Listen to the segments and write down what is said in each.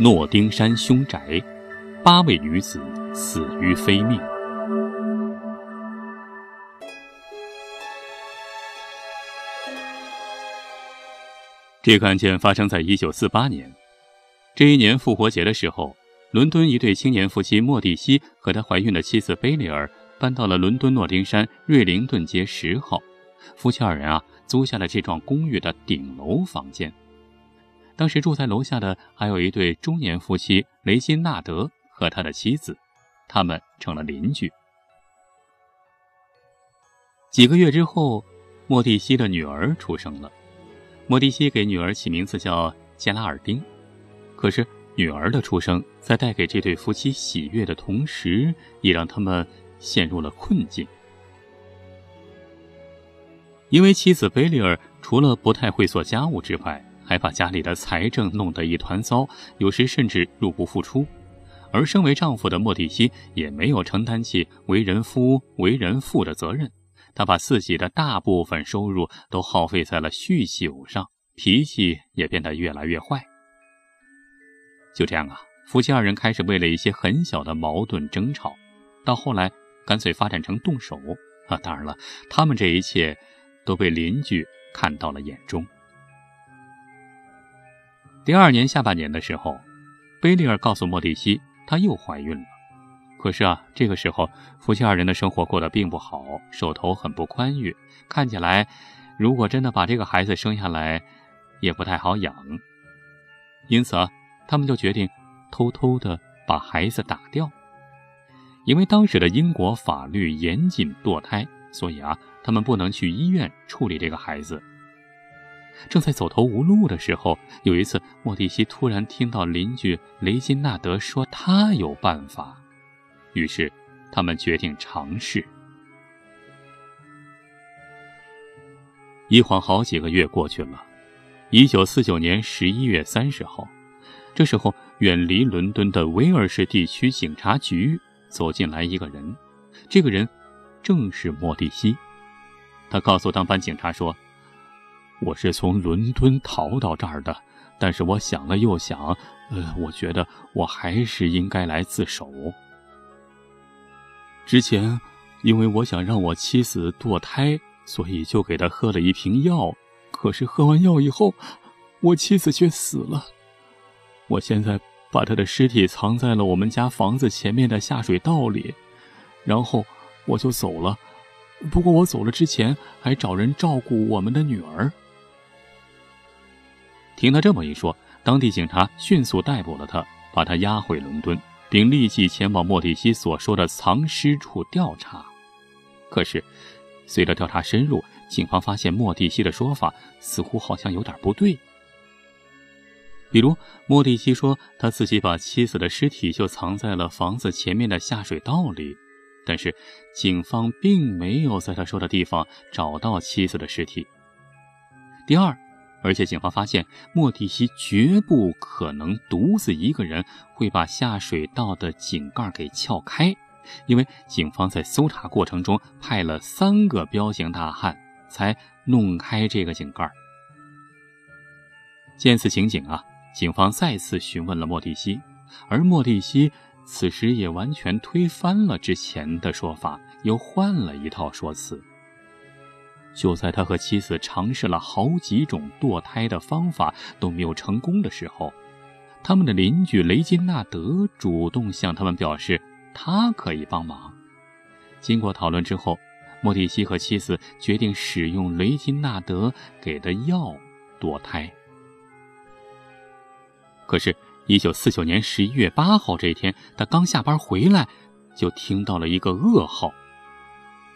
诺丁山凶宅，八位女子死于非命。这个案件发生在一九四八年，这一年复活节的时候，伦敦一对青年夫妻莫蒂西和他怀孕的妻子贝利尔搬到了伦敦诺丁山瑞灵顿街十号。夫妻二人啊，租下了这幢公寓的顶楼房间。当时住在楼下的还有一对中年夫妻雷金纳德和他的妻子，他们成了邻居。几个月之后，莫蒂西的女儿出生了。莫蒂西给女儿起名字叫杰拉尔丁。可是，女儿的出生在带给这对夫妻喜悦的同时，也让他们陷入了困境。因为妻子贝利尔除了不太会做家务之外，还把家里的财政弄得一团糟，有时甚至入不敷出。而身为丈夫的莫蒂西也没有承担起为人夫、为人父的责任，他把自己的大部分收入都耗费在了酗酒上，脾气也变得越来越坏。就这样啊，夫妻二人开始为了一些很小的矛盾争吵，到后来干脆发展成动手啊！当然了，他们这一切。都被邻居看到了眼中。第二年下半年的时候，贝利尔告诉莫蒂西，她又怀孕了。可是啊，这个时候夫妻二人的生活过得并不好，手头很不宽裕，看起来如果真的把这个孩子生下来，也不太好养。因此啊，他们就决定偷偷的把孩子打掉，因为当时的英国法律严禁堕胎。所以啊，他们不能去医院处理这个孩子。正在走投无路的时候，有一次，莫蒂西突然听到邻居雷金纳德说他有办法，于是他们决定尝试。一晃好几个月过去了，一九四九年十一月三十号，这时候远离伦敦的威尔士地区警察局走进来一个人，这个人。正是莫蒂西，他告诉当班警察说：“我是从伦敦逃到这儿的，但是我想了又想，呃，我觉得我还是应该来自首。之前，因为我想让我妻子堕胎，所以就给她喝了一瓶药。可是喝完药以后，我妻子却死了。我现在把她的尸体藏在了我们家房子前面的下水道里，然后。”我就走了，不过我走了之前还找人照顾我们的女儿。听他这么一说，当地警察迅速逮捕了他，把他押回伦敦，并立即前往莫蒂西所说的藏尸处调查。可是，随着调查深入，警方发现莫蒂西的说法似乎好像有点不对。比如，莫蒂西说他自己把妻子的尸体就藏在了房子前面的下水道里。但是，警方并没有在他说的地方找到妻子的尸体。第二，而且警方发现莫蒂西绝不可能独自一个人会把下水道的井盖给撬开，因为警方在搜查过程中派了三个彪形大汉才弄开这个井盖。见此情景啊，警方再次询问了莫蒂西，而莫蒂西。此时也完全推翻了之前的说法，又换了一套说辞。就在他和妻子尝试了好几种堕胎的方法都没有成功的时候，他们的邻居雷金纳德主动向他们表示他可以帮忙。经过讨论之后，莫蒂西和妻子决定使用雷金纳德给的药堕胎。可是。一九四九年十一月八号这一天，他刚下班回来，就听到了一个噩耗。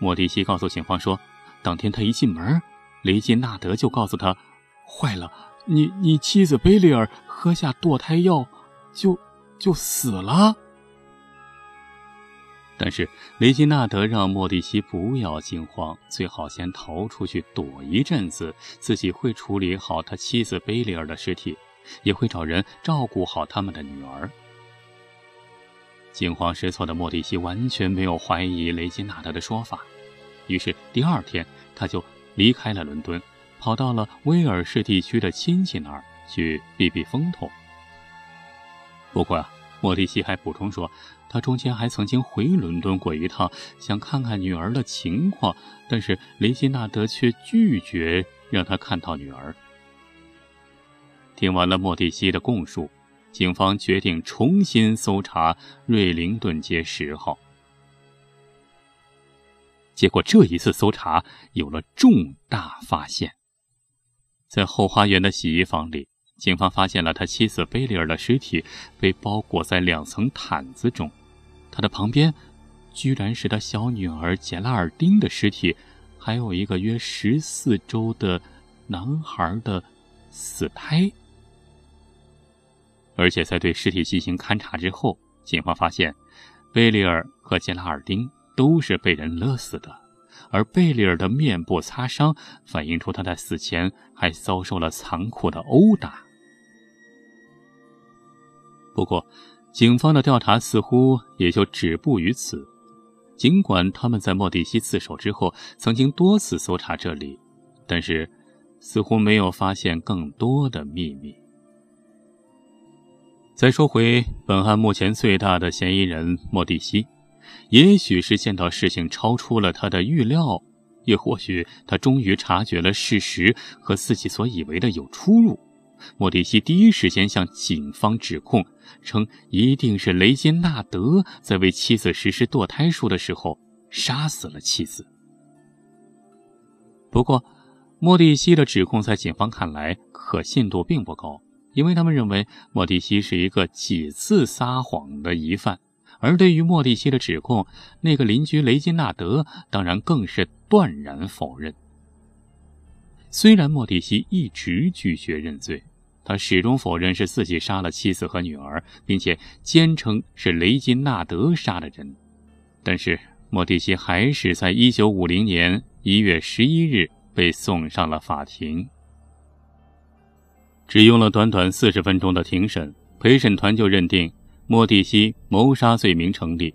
莫蒂西告诉警方说，当天他一进门，雷金纳德就告诉他：“坏了，你你妻子贝利尔喝下堕胎药，就就死了。”但是雷金纳德让莫蒂西不要惊慌，最好先逃出去躲一阵子，自己会处理好他妻子贝利尔的尸体。也会找人照顾好他们的女儿。惊慌失措的莫蒂西完全没有怀疑雷金纳德的说法，于是第二天他就离开了伦敦，跑到了威尔士地区的亲戚那儿去避避风头。不过啊，莫蒂西还补充说，他中间还曾经回伦敦过一趟，想看看女儿的情况，但是雷吉纳德却拒绝让他看到女儿。听完了莫蒂西的供述，警方决定重新搜查瑞灵顿街十号。结果这一次搜查有了重大发现，在后花园的洗衣房里。警方发现了他妻子贝利尔的尸体，被包裹在两层毯子中。他的旁边，居然是他小女儿杰拉尔丁的尸体，还有一个约十四周的男孩的死胎。而且在对尸体进行勘查之后，警方发现，贝利尔和杰拉尔丁都是被人勒死的。而贝利尔的面部擦伤，反映出他在死前还遭受了残酷的殴打。不过，警方的调查似乎也就止步于此。尽管他们在莫蒂西自首之后曾经多次搜查这里，但是似乎没有发现更多的秘密。再说回本案目前最大的嫌疑人莫蒂西，也许是见到事情超出了他的预料，也或许他终于察觉了事实和自己所以为的有出入。莫蒂西第一时间向警方指控。称一定是雷金纳德在为妻子实施堕胎术的时候杀死了妻子。不过，莫蒂西的指控在警方看来可信度并不高，因为他们认为莫蒂西是一个几次撒谎的疑犯。而对于莫蒂西的指控，那个邻居雷金纳德当然更是断然否认。虽然莫蒂西一直拒绝认罪。他始终否认是自己杀了妻子和女儿，并且坚称是雷金纳德杀了人。但是莫蒂西还是在一九五零年一月十一日被送上了法庭。只用了短短四十分钟的庭审，陪审团就认定莫蒂西谋杀罪名成立，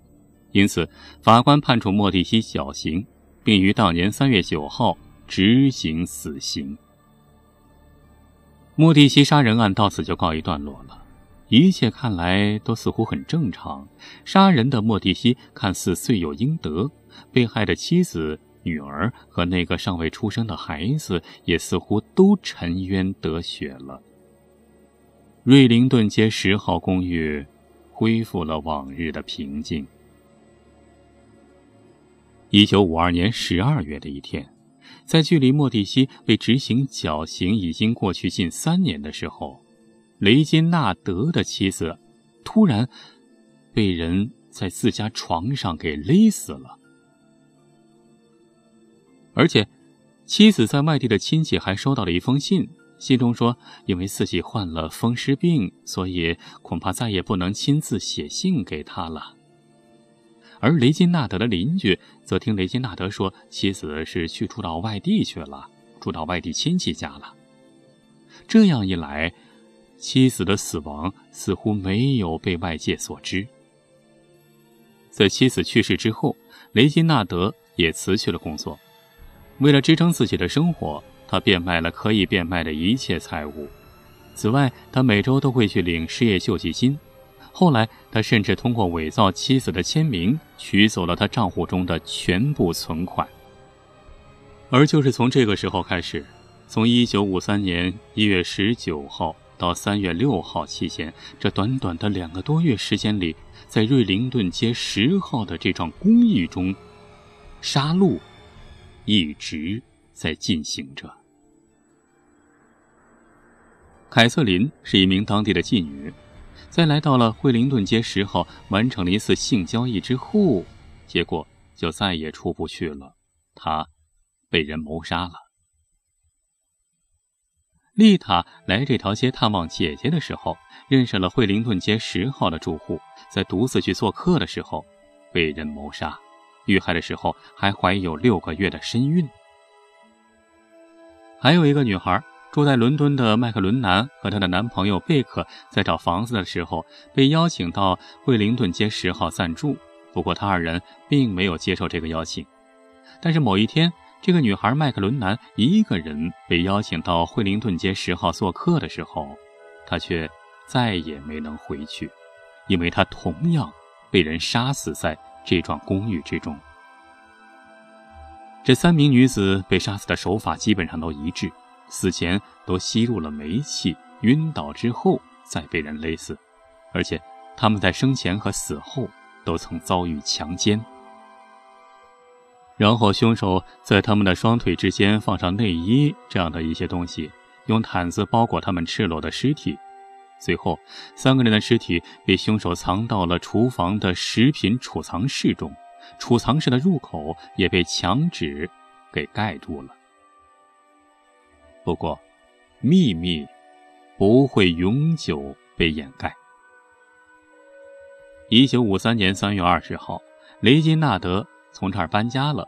因此法官判处莫蒂西绞刑，并于当年三月九号执行死刑。莫蒂西杀人案到此就告一段落了，一切看来都似乎很正常。杀人的莫蒂西看似罪有应得，被害的妻子、女儿和那个尚未出生的孩子也似乎都沉冤得雪了。瑞灵顿街十号公寓恢复了往日的平静。一九五二年十二月的一天。在距离莫蒂西被执行绞刑已经过去近三年的时候，雷金纳德的妻子突然被人在自家床上给勒死了。而且，妻子在外地的亲戚还收到了一封信，信中说，因为自己患了风湿病，所以恐怕再也不能亲自写信给他了。而雷金纳德的邻居则听雷金纳德说，妻子是去住到外地去了，住到外地亲戚家了。这样一来，妻子的死亡似乎没有被外界所知。在妻子去世之后，雷金纳德也辞去了工作，为了支撑自己的生活，他变卖了可以变卖的一切财物。此外，他每周都会去领失业救济金。后来，他甚至通过伪造妻子的签名，取走了他账户中的全部存款。而就是从这个时候开始，从1953年1月19号到3月6号期间，这短短的两个多月时间里，在瑞灵顿街十号的这幢公寓中，杀戮一直在进行着。凯瑟琳是一名当地的妓女。在来到了惠灵顿街十号，完成了一次性交易之后，结果就再也出不去了。她被人谋杀了。丽塔来这条街探望姐姐的时候，认识了惠灵顿街十号的住户，在独自去做客的时候被人谋杀，遇害的时候还怀有六个月的身孕。还有一个女孩。住在伦敦的麦克伦南和她的男朋友贝克在找房子的时候，被邀请到惠灵顿街十号暂住。不过，他二人并没有接受这个邀请。但是某一天，这个女孩麦克伦南一个人被邀请到惠灵顿街十号做客的时候，她却再也没能回去。因为他同样被人杀死在这幢公寓之中。这三名女子被杀死的手法基本上都一致，死前都吸入了煤气，晕倒之后再被人勒死，而且他们在生前和死后都曾遭遇强奸。然后凶手在他们的双腿之间放上内衣这样的一些东西，用毯子包裹他们赤裸的尸体。最后，三个人的尸体被凶手藏到了厨房的食品储藏室中。储藏室的入口也被墙纸给盖住了。不过，秘密不会永久被掩盖。一九五三年三月二十号，雷金纳德从这儿搬家了。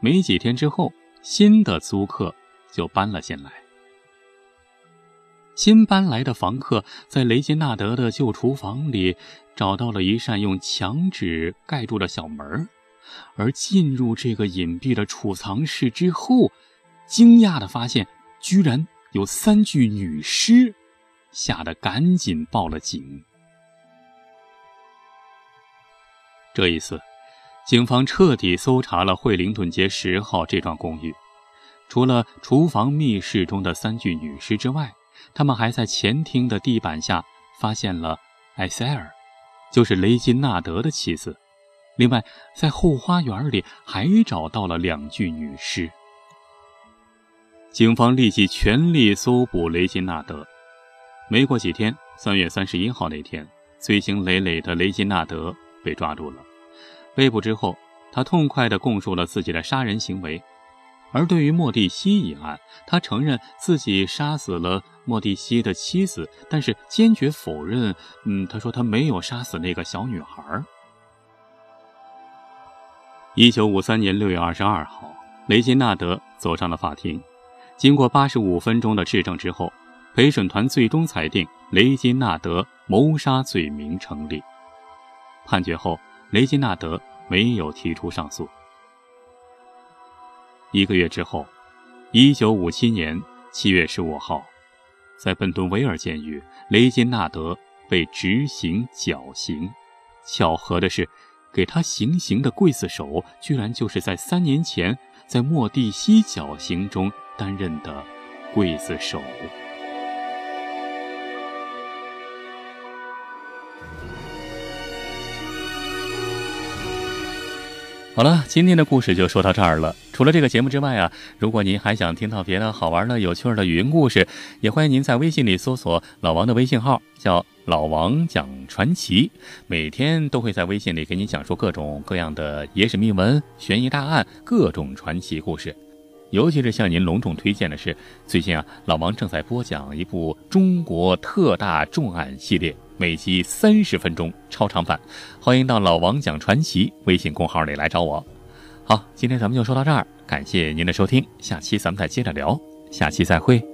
没几天之后，新的租客就搬了进来。新搬来的房客在雷金纳德的旧厨房里找到了一扇用墙纸盖住的小门。而进入这个隐蔽的储藏室之后，惊讶的发现居然有三具女尸，吓得赶紧报了警。这一次，警方彻底搜查了惠灵顿街十号这幢公寓，除了厨房、密室中的三具女尸之外，他们还在前厅的地板下发现了艾塞尔，就是雷金纳德的妻子。另外，在后花园里还找到了两具女尸。警方立即全力搜捕雷金纳德。没过几天，三月三十一号那天，罪行累累的雷金纳德被抓住了。被捕之后，他痛快地供述了自己的杀人行为。而对于莫蒂西一案，他承认自己杀死了莫蒂西的妻子，但是坚决否认。嗯，他说他没有杀死那个小女孩。一九五三年六月二十二号，雷金纳德走上了法庭。经过八十五分钟的质证之后，陪审团最终裁定雷金纳德谋杀罪名成立。判决后，雷金纳德没有提出上诉。一个月之后，一九五七年七月十五号，在本顿维尔监狱，雷金纳德被执行绞刑。巧合的是。给他行刑的刽子手，居然就是在三年前在莫蒂西绞刑中担任的刽子手。好了，今天的故事就说到这儿了。除了这个节目之外啊，如果您还想听到别的好玩的、有趣的语音故事，也欢迎您在微信里搜索老王的微信号，叫老王讲传奇，每天都会在微信里给你讲述各种各样的野史秘闻、悬疑大案、各种传奇故事。尤其是向您隆重推荐的是，最近啊，老王正在播讲一部中国特大重案系列。每集三十分钟超长版，欢迎到老王讲传奇微信公号里来找我。好，今天咱们就说到这儿，感谢您的收听，下期咱们再接着聊，下期再会。